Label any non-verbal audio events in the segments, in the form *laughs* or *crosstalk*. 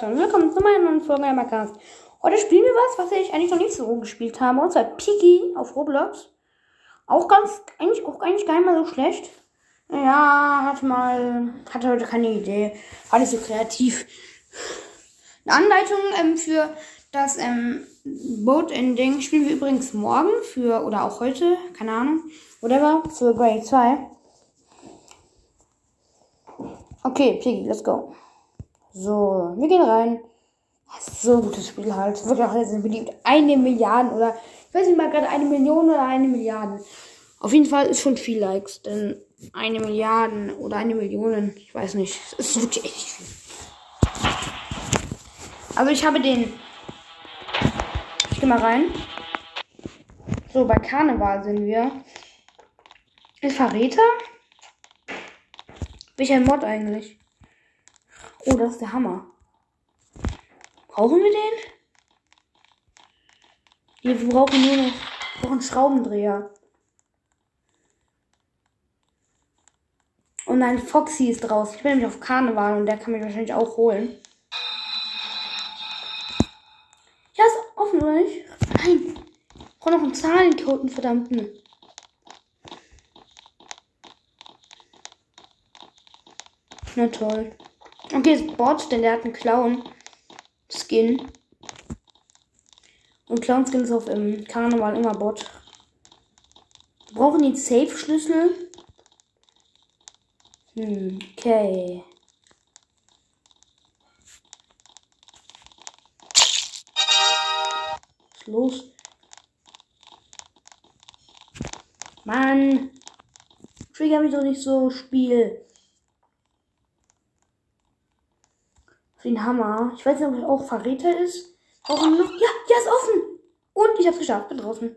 Leute und willkommen zu meiner neuen Folge Emmercast. Heute spielen wir was, was ich eigentlich noch nicht so gespielt habe, und zwar Piggy auf Roblox. Auch ganz, eigentlich auch eigentlich gar nicht mal so schlecht. Ja, hatte mal, hatte heute keine Idee, war nicht so kreativ. Eine Anleitung ähm, für das ähm, Boat Ending spielen wir übrigens morgen für, oder auch heute, keine Ahnung, whatever, für Grade 2. Okay, Piggy, let's go. So, wir gehen rein. Das ist so ein gutes Spiel halt. Wirklich auch sehr beliebt. Eine Milliarde oder ich weiß nicht mal gerade eine Million oder eine Milliarde. Auf jeden Fall ist schon viel Likes, denn eine Milliarde oder eine Million, ich weiß nicht. Es ist wirklich echt viel. Also ich habe den. Ich geh mal rein. So, bei Karneval sind wir. Ist Verräter? Welcher Mod eigentlich? Oh, das ist der Hammer. Brauchen wir den? Wir brauchen nur noch, einen Schraubendreher. Und ein Foxy ist draußen. Ich bin nämlich auf Karneval und der kann mich wahrscheinlich auch holen. Ja, ist offen, oder nicht? Nein. Ich brauche noch einen Zahlencode, einen verdammten. Na toll. Okay, ist Bot, denn der hat einen Clown-Skin. Und Clown-Skin ist auf im Karneval immer Bot. Wir brauchen den Safe-Schlüssel. Hm, okay. Was ist los? Mann! Trigger mich doch nicht so, Spiel. Für den Hammer. Ich weiß nicht, ob er auch Verräter ist. Auch noch. Ja, ja, ist offen. Und ich hab's geschafft. Bin draußen.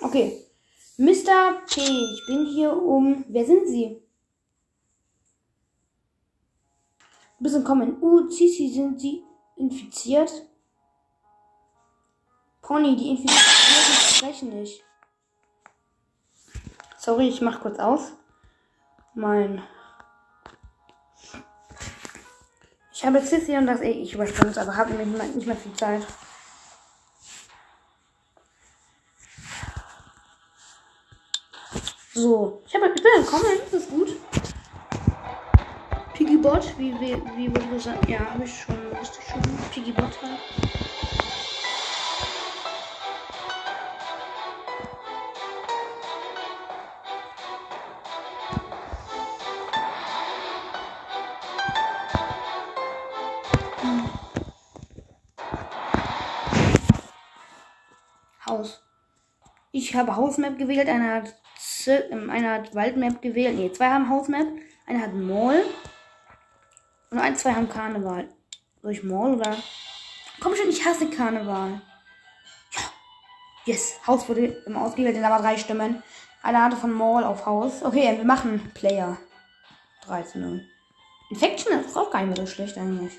Okay. Mr. P, ich bin hier um. Wer sind Sie? Bisschen kommen. Uh, Cici, sind Sie infiziert? Pony, die Infizierten sprechen nicht. Sorry, ich mach kurz aus. Mein. Ich habe Sissy und das ich überspringe aber habe nämlich nicht mehr viel Zeit. So, ich, habe, ich bin gekommen, das ist gut. Piggybot, wie, wie, wie wurde gesagt? Ja, habe ich schon, wusste ich schon. Piggybot halt. Ich habe Hausmap gewählt, einer hat, Z einer hat Waldmap gewählt. Ne, zwei haben Hausmap, einer hat Mall. Und ein, zwei haben Karneval. Soll ich Mall oder? Komm schon, ich hasse Karneval. Ja. Yes, Haus wurde im ausgewählt, denn da war drei Stimmen. Einer hatte von Mall auf Haus. Okay, wir machen Player. 13 Infection ist auch gar nicht mehr so schlecht eigentlich.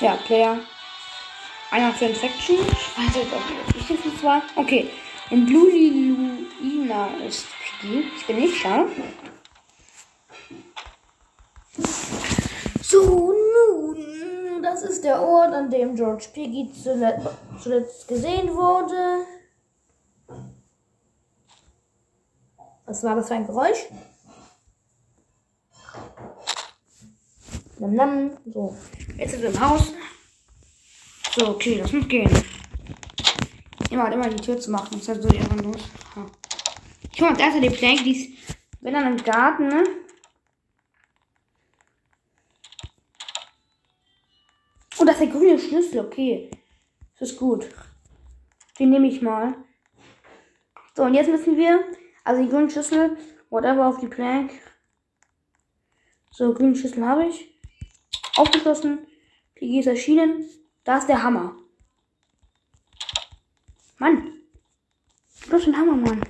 Ja, Player. Einer für Infection. Ich weiß jetzt auch nicht, wie das war. Okay. Und Luliluina ist Piggy. Ich bin nicht scharf. So, nun. Das ist der Ort, an dem George Piggy zuletzt, zuletzt gesehen wurde. Was war das für ein Geräusch? So, jetzt sind wir im Haus. So, okay, das muss gehen. Immer halt immer die Tür zu machen, sonst so die einfach los. Ha. Ich hole uns erst die Plank, die ist, wenn dann im Garten, ne? Oh, das ist der grüne Schlüssel, okay. Das ist gut. Den nehme ich mal. So, und jetzt müssen wir, also die grünen Schlüssel, whatever, auf die Plank. So, grünen Schlüssel habe ich. Aufgeschlossen. PG ist erschienen. Da ist der Hammer. Mann. Du hast den Hammer, Mann.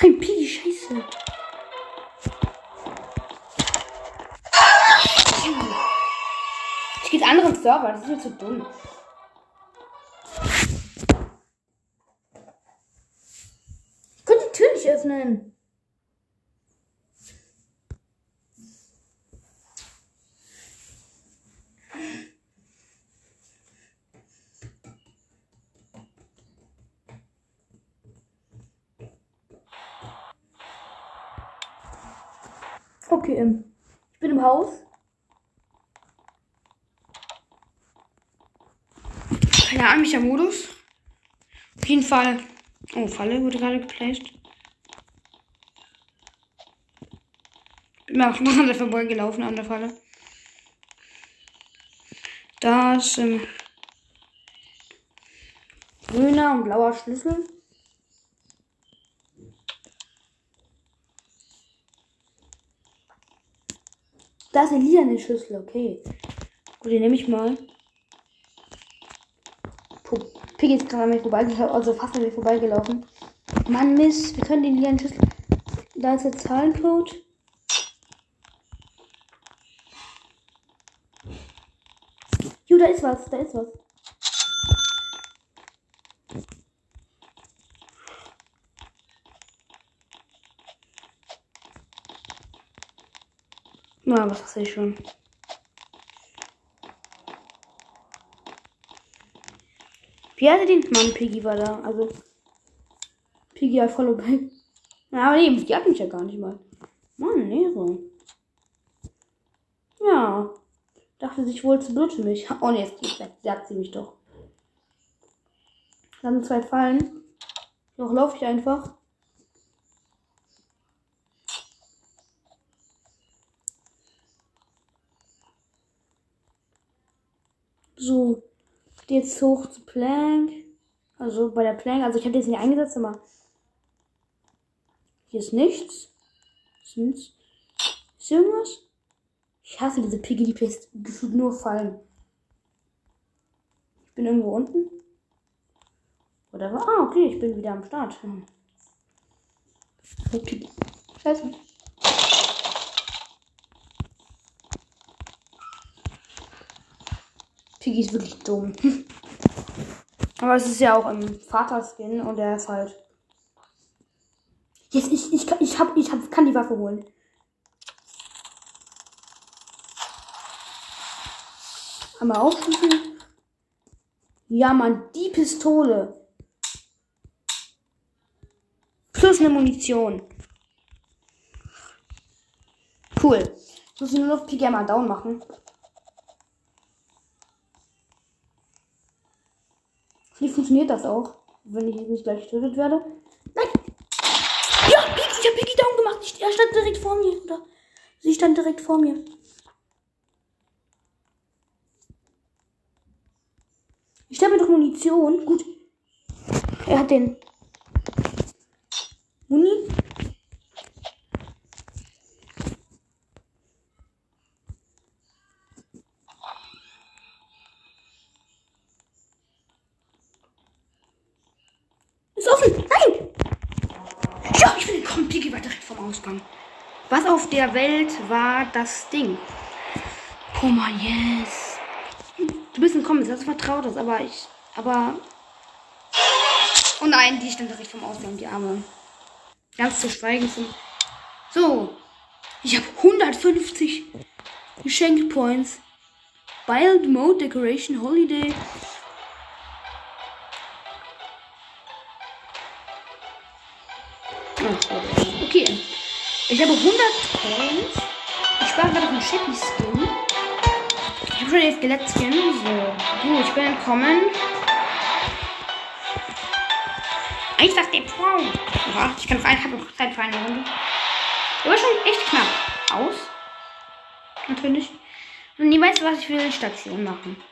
Ein Pi, scheiße. Ich gehe anderen Server, das ist mir zu dumm. Nicht öffnen. Okay, ähm, ich bin im Haus. Ja, heimlicher Modus. Auf jeden Fall. Oh, Falle wurde gerade geplaced. Bin *laughs* mir auch noch an der vorbeigelaufen an der Falle. Da ist ähm, grüner und blauer Schlüssel. Da ist eine lilane Schüssel, okay. Gut, die nehme ich mal. Piggy ist gerade an mir vorbeigelaufen, also fast an mir vorbeigelaufen. Mann, Mist, wir können den lilanen Schüssel. Da ist der Zahlencode. Jo, da ist was, da ist was. Na, was hast du schon? Wie hatte den Mann Piggy war da? Also Piggy hat Follow Back. Ja, aber nee, die hat mich ja gar nicht mal. Mann, nee, so. Ja. Dachte sich wohl zu blöd für mich. *laughs* Oh nee, jetzt sagt sie mich doch. Dann zwei Fallen. Noch laufe ich einfach. So, jetzt hoch zu Plank. Also bei der Plank, also ich habe jetzt nicht eingesetzt, aber hier ist nichts. Ist nichts. Ist irgendwas? Ich hasse diese Piggy, die Pest. Gefühlt nur fallen. Ich bin irgendwo unten. Oder war? Ah, okay, ich bin wieder am Start. Hm. Okay. Scheiße. Piggy ist wirklich dumm. *laughs* Aber es ist ja auch im Vater-Skin und der ist halt. Jetzt, ich, ich, ich, hab, ich hab, kann die Waffe holen. Einmal aufschließen. Ja, Mann, die Pistole. Plus eine Munition. Cool. Ich muss nur noch Piggy mal down machen. Wie funktioniert das auch? Wenn ich nicht gleich getötet werde? Nein! Ja, ich hab Piggy down gemacht. er stand direkt vor mir. Oder sie stand direkt vor mir. Ich habe doch Munition. Gut. Er hat den. Muni? Ausgang. Was auf der Welt war das Ding? Oh mein yes. Du bist ein Comics, das vertraut das, aber ich. Aber. Oh nein, die stand direkt vom Ausgang, die Arme. Ganz zu schweigen zum. So. Ich habe 150 Geschenkpoints. Wild Mode Decoration Holiday. Okay. Ich habe 100 Coins. Ich spare gerade auf einen Chippy Skin. Ich habe schon den Skelett Skin. So. Gut, ich bin entkommen. Einfach den Traum. Ja, ich kann noch ein, habe noch Zeit für eine Runde. Aber schon echt knapp. Aus. Natürlich. Und nie weiß, was ich will. Station machen.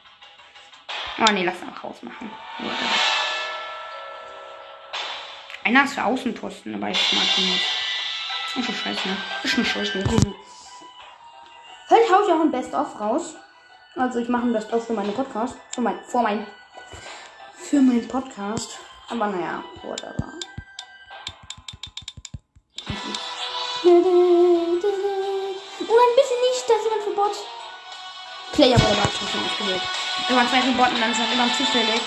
Oh ne, lass einfach rausmachen. Einer ist für Außenposten, aber ich mag ihn nicht. Ist schon scheiße, ne? Ist schon scheiße. Mhm. Vielleicht haue ich auch ein Best-of raus. Also ich mache ein Best-of für meine Podcast. Für mein, vor mein, für meinen Podcast. Aber naja, whatever. Oh nein, bitte nicht. Da ist jemand für Bot. Player wurde aber trotzdem ausgewählt. Wenn man zwei Roboter dann ist das immer zufällig.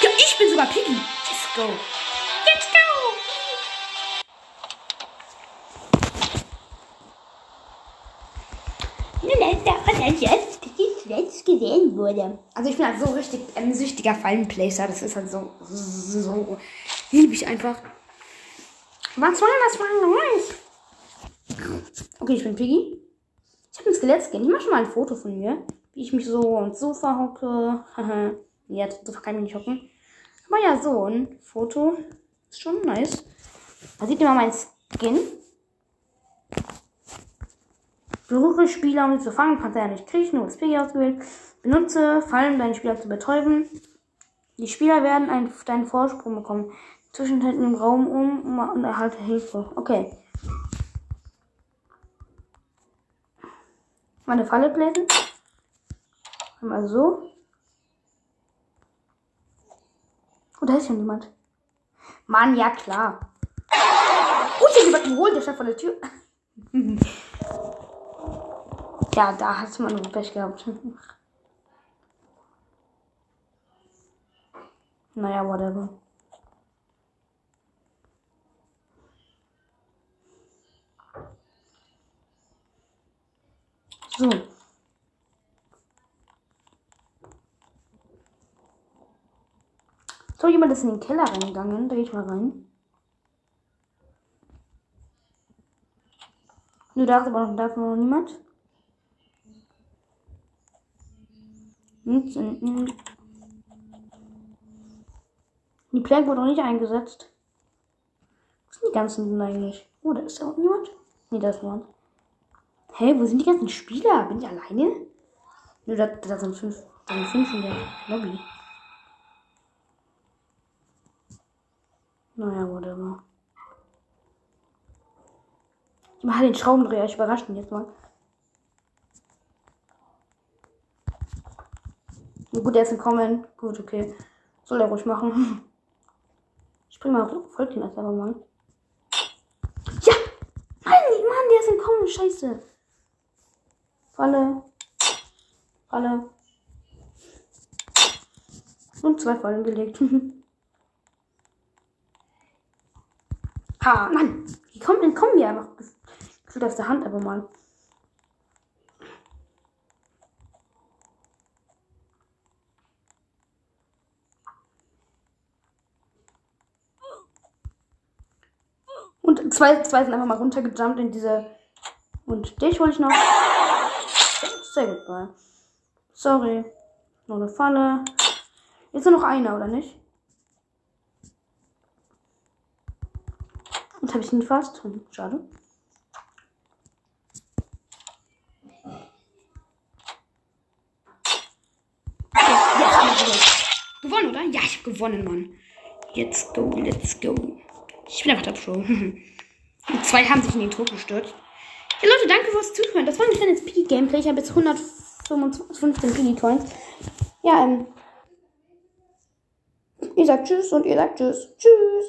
Ja, ich bin sogar Piggy. Let's go. Let's go. jetzt gesehen wurde. Also ich bin halt so richtig ein süchtiger Fallenplacer. Das ist halt so, so liebe ich einfach. Was war das für ein Geräusch? Okay, ich bin Piggy. Ich habe ein Skelett-Skin. Ich mache schon mal ein Foto von mir. Wie ich mich so ins Sofa hocke. *laughs* ja, Sofa kann ich mich nicht hocken. Aber ja, so ein Foto. Ist schon nice. Da sieht mal mein Skin. Besuche Spieler, um sie zu fangen, kannst du ja nicht kriechen, nur das Piggy ausgewählt. Benutze Fallen, um deine Spieler zu betäuben. Die Spieler werden einen, deinen Vorsprung bekommen. Zwischenhalten im Raum um und erhalte Hilfe. Okay. Meine Falle bläsen. Einmal so. Oh, da ist schon jemand. Mann, ja klar. Oh, ich hab jemanden geholt, der stand vor der Tür. *laughs* Ja, da hat man nur Pech gehabt. naja, whatever. So. So, jemand ist in den Keller reingegangen. Da gehe ich mal rein. Du darfst aber noch, darf noch niemand. Die Plank wurde noch nicht eingesetzt. Wo sind die ganzen denn eigentlich? Oh, da ist da auch niemand? Nee, da ist niemand. Hey, wo sind die ganzen Spieler? Bin ich alleine? Nö, da, da sind fünf. Da sind fünf in der Lobby. Naja, whatever. Ich mache den Schraubendreher. Ich überrasche ihn jetzt mal. Gut, er ist entkommen. Gut, okay. Soll er ruhig machen. *laughs* Ich bring mal folgt ihn erst aber mal. Ja! Mann, Mann, der ist entkommen. Scheiße. Falle. Falle. Und zwei Fallen gelegt. ha, *laughs* Mann. Die kommen, entkommen mir einfach. Gefühlt aus der Hand aber mal. Und zwei, zwei sind einfach mal runtergejumpt in diese. Und dich hole ich noch. Sehr gut, bye. Sorry. Noch eine Falle. Jetzt nur noch einer, oder nicht? Jetzt habe ich ihn fast. Hm, schade. Gewonnen, oder? Ja, ich habe gewonnen, Mann. Let's go, let's go. Ich bin einfach der Pro. Und zwei haben sich in den Tod gestürzt. Ja, Leute, danke fürs Zuhören. Das war ein kleines Piggy-Gameplay. Ich habe jetzt 115 Piggy-Coins. Ja, ähm. Ihr sagt Tschüss und ihr sagt Tschüss. Tschüss.